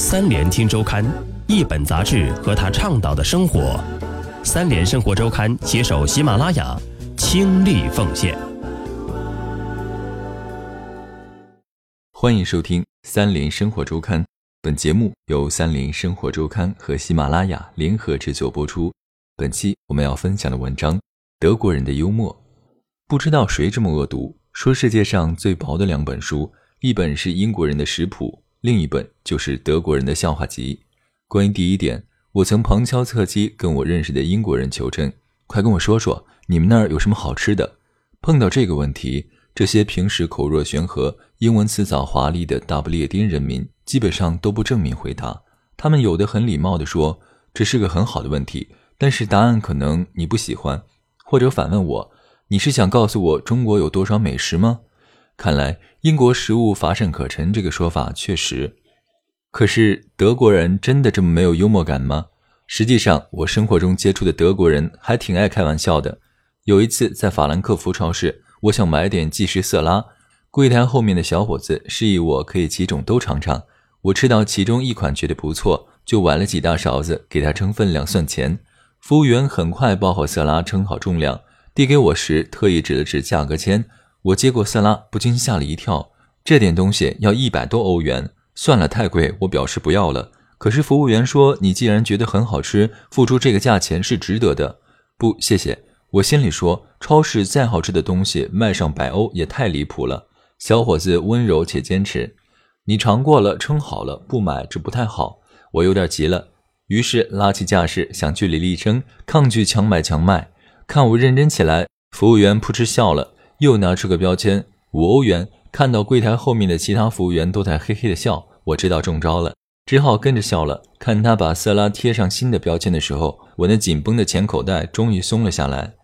三联听周刊，一本杂志和他倡导的生活。三联生活周刊携手喜马拉雅，倾力奉献。欢迎收听三联生活周刊。本节目由三联生活周刊和喜马拉雅联合制作播出。本期我们要分享的文章：德国人的幽默。不知道谁这么恶毒，说世界上最薄的两本书，一本是英国人的食谱。另一本就是德国人的笑话集。关于第一点，我曾旁敲侧击跟我认识的英国人求证，快跟我说说你们那儿有什么好吃的。碰到这个问题，这些平时口若悬河、英文词藻华丽的大不列颠人民基本上都不正面回答。他们有的很礼貌地说：“这是个很好的问题，但是答案可能你不喜欢。”或者反问我：“你是想告诉我中国有多少美食吗？”看来英国食物乏善可陈这个说法确实，可是德国人真的这么没有幽默感吗？实际上，我生活中接触的德国人还挺爱开玩笑的。有一次在法兰克福超市，我想买点即食色拉，柜台后面的小伙子示意我可以几种都尝尝。我吃到其中一款觉得不错，就崴了几大勺子给他称分量算钱。服务员很快包好色拉，称好重量，递给我时特意指了指价格签。我接过色拉，不禁吓了一跳。这点东西要一百多欧元，算了，太贵。我表示不要了。可是服务员说：“你既然觉得很好吃，付出这个价钱是值得的。”不，谢谢。我心里说：“超市再好吃的东西，卖上百欧也太离谱了。”小伙子温柔且坚持：“你尝过了，称好了，不买这不太好。”我有点急了，于是拉起架势想据理力争，抗拒强买强卖。看我认真起来，服务员扑哧笑了。又拿出个标签五欧元，看到柜台后面的其他服务员都在嘿嘿的笑，我知道中招了，只好跟着笑了。看他把色拉贴上新的标签的时候，我那紧绷的钱口袋终于松了下来。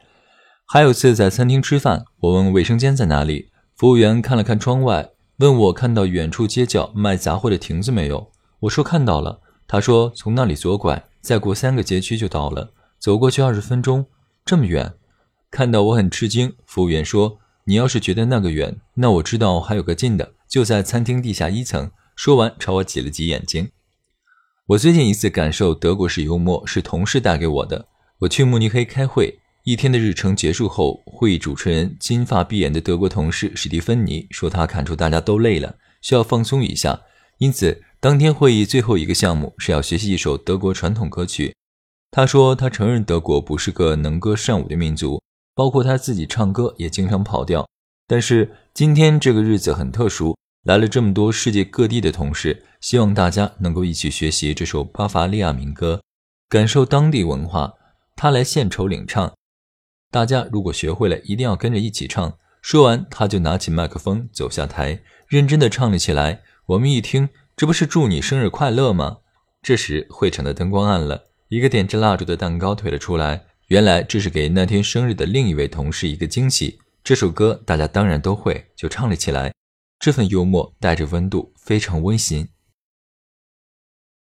还有次在餐厅吃饭，我问卫生间在哪里，服务员看了看窗外，问我看到远处街角卖杂货的亭子没有。我说看到了，他说从那里左拐，再过三个街区就到了，走过去二十分钟，这么远。看到我很吃惊，服务员说。你要是觉得那个远，那我知道还有个近的，就在餐厅地下一层。说完，朝我挤了挤眼睛。我最近一次感受德国式幽默是同事带给我的。我去慕尼黑开会，一天的日程结束后，会议主持人金发碧眼的德国同事史蒂芬妮说，他看出大家都累了，需要放松一下，因此当天会议最后一个项目是要学习一首德国传统歌曲。他说，他承认德国不是个能歌善舞的民族。包括他自己唱歌也经常跑调，但是今天这个日子很特殊，来了这么多世界各地的同事，希望大家能够一起学习这首巴伐利亚民歌，感受当地文化。他来献丑领唱，大家如果学会了，一定要跟着一起唱。说完，他就拿起麦克风走下台，认真的唱了起来。我们一听，这不是祝你生日快乐吗？这时会场的灯光暗了，一个点着蜡烛的蛋糕推了出来。原来这是给那天生日的另一位同事一个惊喜。这首歌大家当然都会，就唱了起来。这份幽默带着温度，非常温馨。